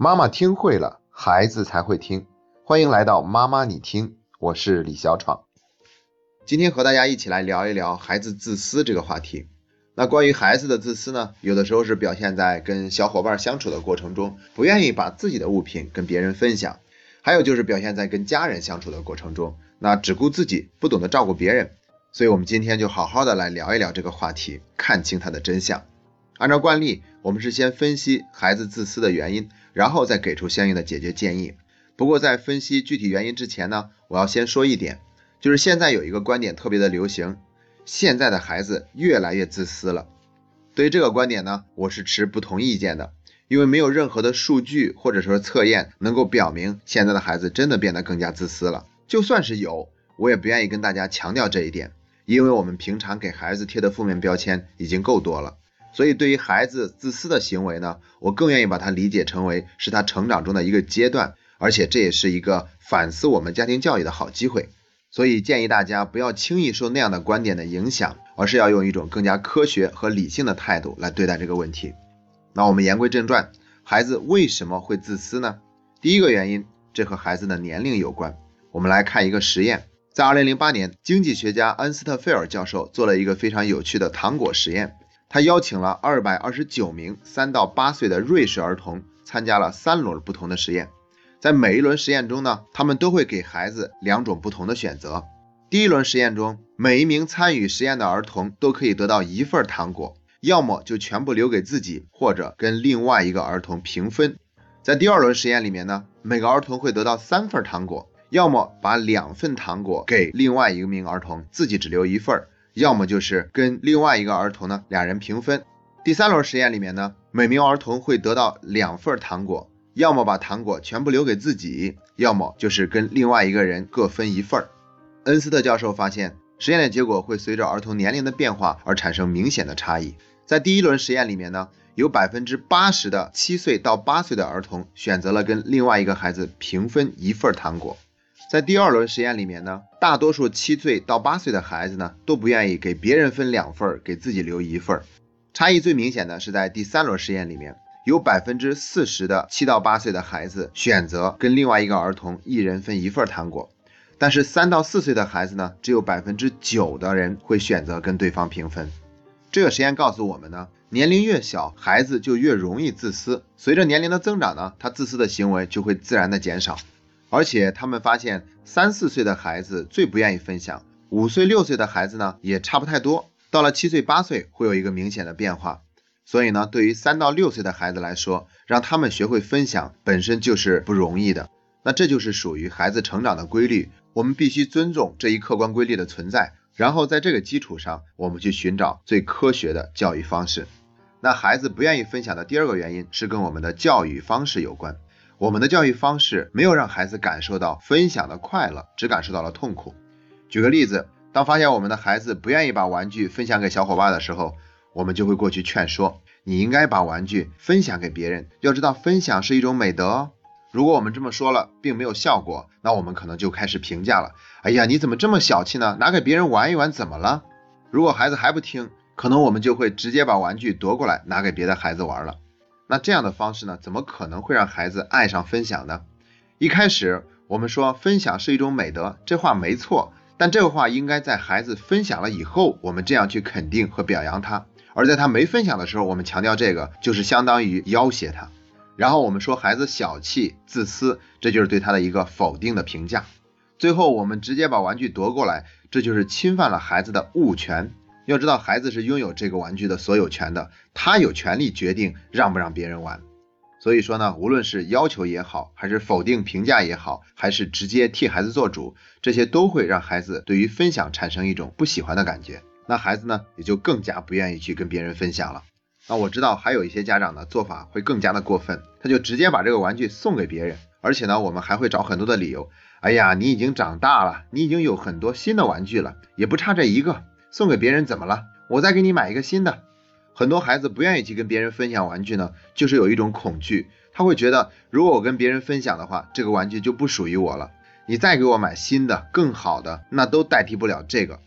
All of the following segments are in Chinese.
妈妈听会了，孩子才会听。欢迎来到妈妈你听，我是李小闯。今天和大家一起来聊一聊孩子自私这个话题。那关于孩子的自私呢，有的时候是表现在跟小伙伴相处的过程中，不愿意把自己的物品跟别人分享；还有就是表现在跟家人相处的过程中，那只顾自己，不懂得照顾别人。所以，我们今天就好好的来聊一聊这个话题，看清它的真相。按照惯例，我们是先分析孩子自私的原因，然后再给出相应的解决建议。不过，在分析具体原因之前呢，我要先说一点，就是现在有一个观点特别的流行，现在的孩子越来越自私了。对于这个观点呢，我是持不同意见的，因为没有任何的数据或者说测验能够表明现在的孩子真的变得更加自私了。就算是有，我也不愿意跟大家强调这一点。因为我们平常给孩子贴的负面标签已经够多了，所以对于孩子自私的行为呢，我更愿意把它理解成为是他成长中的一个阶段，而且这也是一个反思我们家庭教育的好机会。所以建议大家不要轻易受那样的观点的影响，而是要用一种更加科学和理性的态度来对待这个问题。那我们言归正传，孩子为什么会自私呢？第一个原因，这和孩子的年龄有关。我们来看一个实验。在二零零八年，经济学家恩斯特费尔教授做了一个非常有趣的糖果实验。他邀请了二百二十九名三到八岁的瑞士儿童参加了三轮不同的实验。在每一轮实验中呢，他们都会给孩子两种不同的选择。第一轮实验中，每一名参与实验的儿童都可以得到一份糖果，要么就全部留给自己，或者跟另外一个儿童平分。在第二轮实验里面呢，每个儿童会得到三份糖果。要么把两份糖果给另外一名儿童，自己只留一份儿；要么就是跟另外一个儿童呢，俩人平分。第三轮实验里面呢，每名儿童会得到两份糖果，要么把糖果全部留给自己，要么就是跟另外一个人各分一份儿。恩斯特教授发现，实验的结果会随着儿童年龄的变化而产生明显的差异。在第一轮实验里面呢，有百分之八十的七岁到八岁的儿童选择了跟另外一个孩子平分一份糖果。在第二轮实验里面呢，大多数七岁到八岁的孩子呢都不愿意给别人分两份，给自己留一份。差异最明显的是在第三轮实验里面，有百分之四十的七到八岁的孩子选择跟另外一个儿童一人分一份糖果，但是三到四岁的孩子呢，只有百分之九的人会选择跟对方平分。这个实验告诉我们呢，年龄越小，孩子就越容易自私。随着年龄的增长呢，他自私的行为就会自然的减少。而且他们发现，三四岁的孩子最不愿意分享，五岁六岁的孩子呢也差不太多，到了七岁八岁会有一个明显的变化。所以呢，对于三到六岁的孩子来说，让他们学会分享本身就是不容易的。那这就是属于孩子成长的规律，我们必须尊重这一客观规律的存在，然后在这个基础上，我们去寻找最科学的教育方式。那孩子不愿意分享的第二个原因是跟我们的教育方式有关。我们的教育方式没有让孩子感受到分享的快乐，只感受到了痛苦。举个例子，当发现我们的孩子不愿意把玩具分享给小伙伴的时候，我们就会过去劝说：“你应该把玩具分享给别人，要知道分享是一种美德。”哦。”如果我们这么说了，并没有效果，那我们可能就开始评价了：“哎呀，你怎么这么小气呢？拿给别人玩一玩怎么了？”如果孩子还不听，可能我们就会直接把玩具夺过来拿给别的孩子玩了。那这样的方式呢，怎么可能会让孩子爱上分享呢？一开始我们说分享是一种美德，这话没错，但这个话应该在孩子分享了以后，我们这样去肯定和表扬他；而在他没分享的时候，我们强调这个，就是相当于要挟他。然后我们说孩子小气、自私，这就是对他的一个否定的评价。最后我们直接把玩具夺过来，这就是侵犯了孩子的物权。要知道，孩子是拥有这个玩具的所有权的，他有权利决定让不让别人玩。所以说呢，无论是要求也好，还是否定评价也好，还是直接替孩子做主，这些都会让孩子对于分享产生一种不喜欢的感觉。那孩子呢，也就更加不愿意去跟别人分享了。那我知道还有一些家长的做法会更加的过分，他就直接把这个玩具送给别人，而且呢，我们还会找很多的理由。哎呀，你已经长大了，你已经有很多新的玩具了，也不差这一个。送给别人怎么了？我再给你买一个新的。很多孩子不愿意去跟别人分享玩具呢，就是有一种恐惧，他会觉得如果我跟别人分享的话，这个玩具就不属于我了。你再给我买新的、更好的，那都代替不了这个。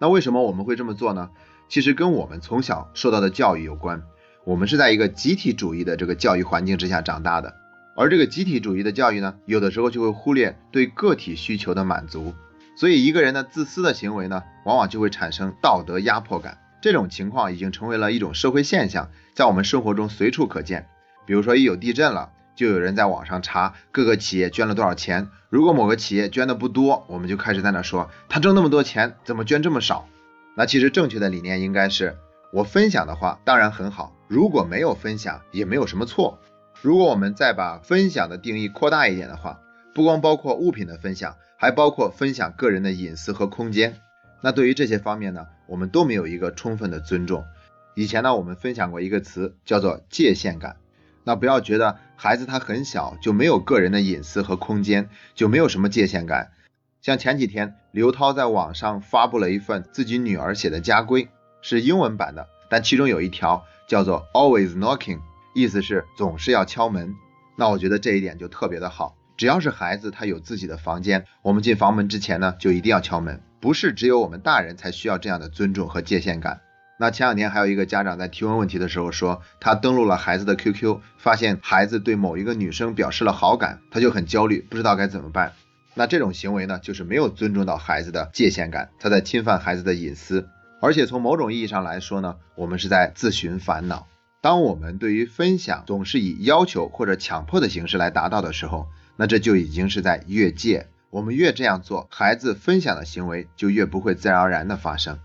那为什么我们会这么做呢？其实跟我们从小受到的教育有关。我们是在一个集体主义的这个教育环境之下长大的。而这个集体主义的教育呢，有的时候就会忽略对个体需求的满足，所以一个人的自私的行为呢，往往就会产生道德压迫感。这种情况已经成为了一种社会现象，在我们生活中随处可见。比如说，一有地震了，就有人在网上查各个企业捐了多少钱。如果某个企业捐的不多，我们就开始在那说他挣那么多钱，怎么捐这么少？那其实正确的理念应该是，我分享的话当然很好，如果没有分享也没有什么错。如果我们再把分享的定义扩大一点的话，不光包括物品的分享，还包括分享个人的隐私和空间。那对于这些方面呢，我们都没有一个充分的尊重。以前呢，我们分享过一个词叫做界限感。那不要觉得孩子他很小就没有个人的隐私和空间，就没有什么界限感。像前几天刘涛在网上发布了一份自己女儿写的家规，是英文版的，但其中有一条叫做 always knocking，意思是总是要敲门。那我觉得这一点就特别的好。只要是孩子他有自己的房间，我们进房门之前呢，就一定要敲门。不是只有我们大人才需要这样的尊重和界限感。那前两天还有一个家长在提问问题的时候说，他登录了孩子的 QQ，发现孩子对某一个女生表示了好感，他就很焦虑，不知道该怎么办。那这种行为呢，就是没有尊重到孩子的界限感，他在侵犯孩子的隐私。而且从某种意义上来说呢，我们是在自寻烦恼。当我们对于分享总是以要求或者强迫的形式来达到的时候，那这就已经是在越界。我们越这样做，孩子分享的行为就越不会自然而然的发生。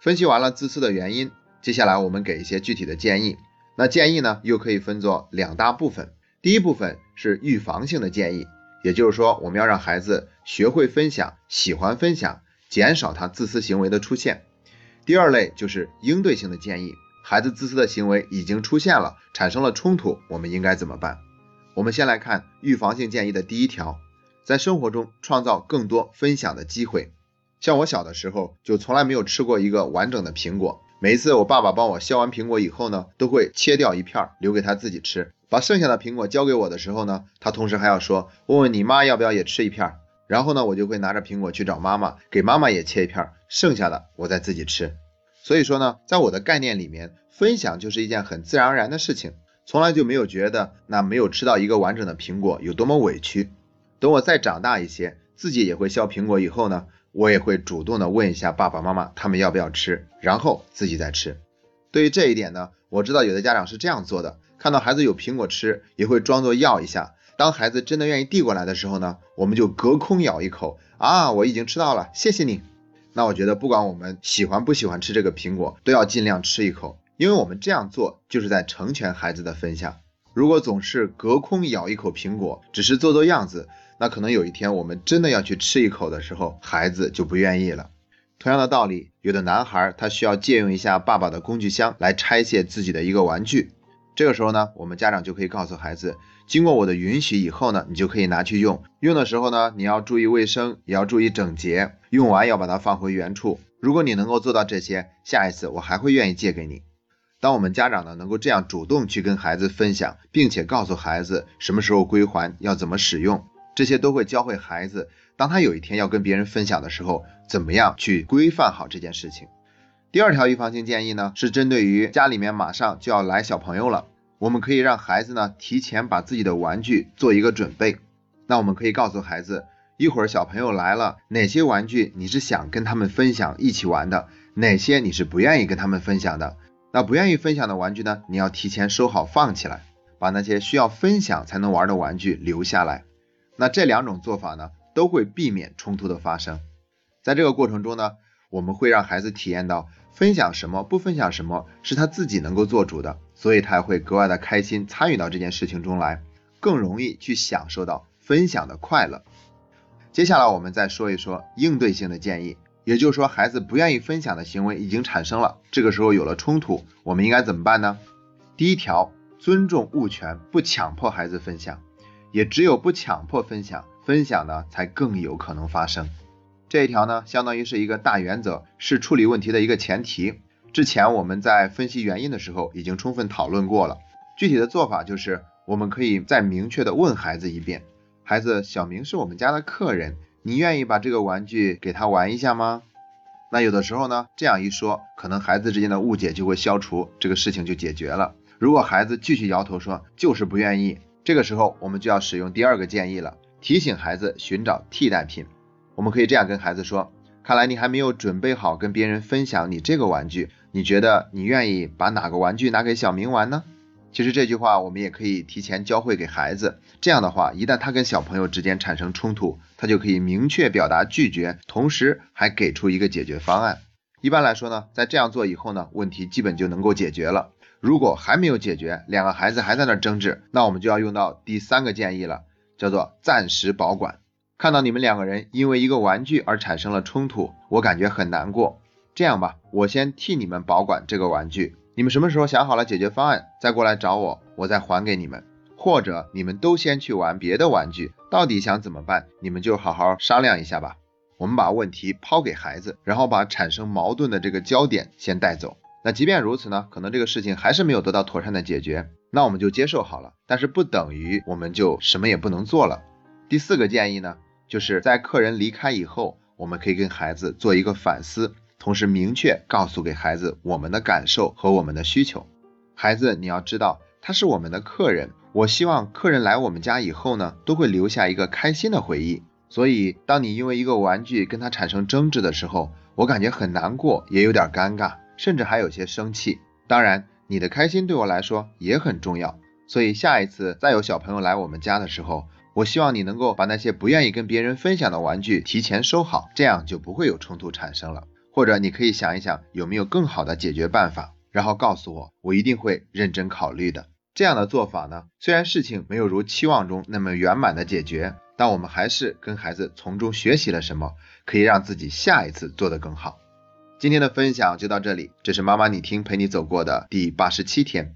分析完了自私的原因，接下来我们给一些具体的建议。那建议呢，又可以分作两大部分。第一部分是预防性的建议，也就是说，我们要让孩子学会分享，喜欢分享，减少他自私行为的出现。第二类就是应对性的建议，孩子自私的行为已经出现了，产生了冲突，我们应该怎么办？我们先来看预防性建议的第一条，在生活中创造更多分享的机会。像我小的时候就从来没有吃过一个完整的苹果，每一次我爸爸帮我削完苹果以后呢，都会切掉一片留给他自己吃，把剩下的苹果交给我的时候呢，他同时还要说问问你妈要不要也吃一片，然后呢，我就会拿着苹果去找妈妈，给妈妈也切一片，剩下的我再自己吃。所以说呢，在我的概念里面，分享就是一件很自然而然的事情，从来就没有觉得那没有吃到一个完整的苹果有多么委屈。等我再长大一些，自己也会削苹果以后呢。我也会主动的问一下爸爸妈妈，他们要不要吃，然后自己再吃。对于这一点呢，我知道有的家长是这样做的，看到孩子有苹果吃，也会装作要一下。当孩子真的愿意递过来的时候呢，我们就隔空咬一口啊，我已经吃到了，谢谢你。那我觉得不管我们喜欢不喜欢吃这个苹果，都要尽量吃一口，因为我们这样做就是在成全孩子的分享。如果总是隔空咬一口苹果，只是做做样子。那可能有一天我们真的要去吃一口的时候，孩子就不愿意了。同样的道理，有的男孩他需要借用一下爸爸的工具箱来拆卸自己的一个玩具，这个时候呢，我们家长就可以告诉孩子，经过我的允许以后呢，你就可以拿去用。用的时候呢，你要注意卫生，也要注意整洁，用完要把它放回原处。如果你能够做到这些，下一次我还会愿意借给你。当我们家长呢能够这样主动去跟孩子分享，并且告诉孩子什么时候归还，要怎么使用。这些都会教会孩子，当他有一天要跟别人分享的时候，怎么样去规范好这件事情。第二条预防性建议呢，是针对于家里面马上就要来小朋友了，我们可以让孩子呢提前把自己的玩具做一个准备。那我们可以告诉孩子，一会儿小朋友来了，哪些玩具你是想跟他们分享一起玩的，哪些你是不愿意跟他们分享的。那不愿意分享的玩具呢，你要提前收好放起来，把那些需要分享才能玩的玩具留下来。那这两种做法呢，都会避免冲突的发生。在这个过程中呢，我们会让孩子体验到分享什么不分享什么是他自己能够做主的，所以他会格外的开心，参与到这件事情中来，更容易去享受到分享的快乐。接下来我们再说一说应对性的建议，也就是说孩子不愿意分享的行为已经产生了，这个时候有了冲突，我们应该怎么办呢？第一条，尊重物权，不强迫孩子分享。也只有不强迫分享，分享呢才更有可能发生。这一条呢，相当于是一个大原则，是处理问题的一个前提。之前我们在分析原因的时候已经充分讨论过了。具体的做法就是，我们可以再明确的问孩子一遍：孩子，小明是我们家的客人，你愿意把这个玩具给他玩一下吗？那有的时候呢，这样一说，可能孩子之间的误解就会消除，这个事情就解决了。如果孩子继续摇头说就是不愿意，这个时候我们就要使用第二个建议了，提醒孩子寻找替代品。我们可以这样跟孩子说：“看来你还没有准备好跟别人分享你这个玩具，你觉得你愿意把哪个玩具拿给小明玩呢？”其实这句话我们也可以提前教会给孩子，这样的话，一旦他跟小朋友之间产生冲突，他就可以明确表达拒绝，同时还给出一个解决方案。一般来说呢，在这样做以后呢，问题基本就能够解决了。如果还没有解决，两个孩子还在那争执，那我们就要用到第三个建议了，叫做暂时保管。看到你们两个人因为一个玩具而产生了冲突，我感觉很难过。这样吧，我先替你们保管这个玩具。你们什么时候想好了解决方案，再过来找我，我再还给你们。或者你们都先去玩别的玩具，到底想怎么办？你们就好好商量一下吧。我们把问题抛给孩子，然后把产生矛盾的这个焦点先带走。那即便如此呢，可能这个事情还是没有得到妥善的解决，那我们就接受好了。但是不等于我们就什么也不能做了。第四个建议呢，就是在客人离开以后，我们可以跟孩子做一个反思。同时明确告诉给孩子我们的感受和我们的需求。孩子，你要知道他是我们的客人，我希望客人来我们家以后呢，都会留下一个开心的回忆。所以，当你因为一个玩具跟他产生争执的时候，我感觉很难过，也有点尴尬，甚至还有些生气。当然，你的开心对我来说也很重要。所以，下一次再有小朋友来我们家的时候，我希望你能够把那些不愿意跟别人分享的玩具提前收好，这样就不会有冲突产生了。或者你可以想一想有没有更好的解决办法，然后告诉我，我一定会认真考虑的。这样的做法呢，虽然事情没有如期望中那么圆满的解决，但我们还是跟孩子从中学习了什么，可以让自己下一次做得更好。今天的分享就到这里，这是妈妈你听陪你走过的第八十七天。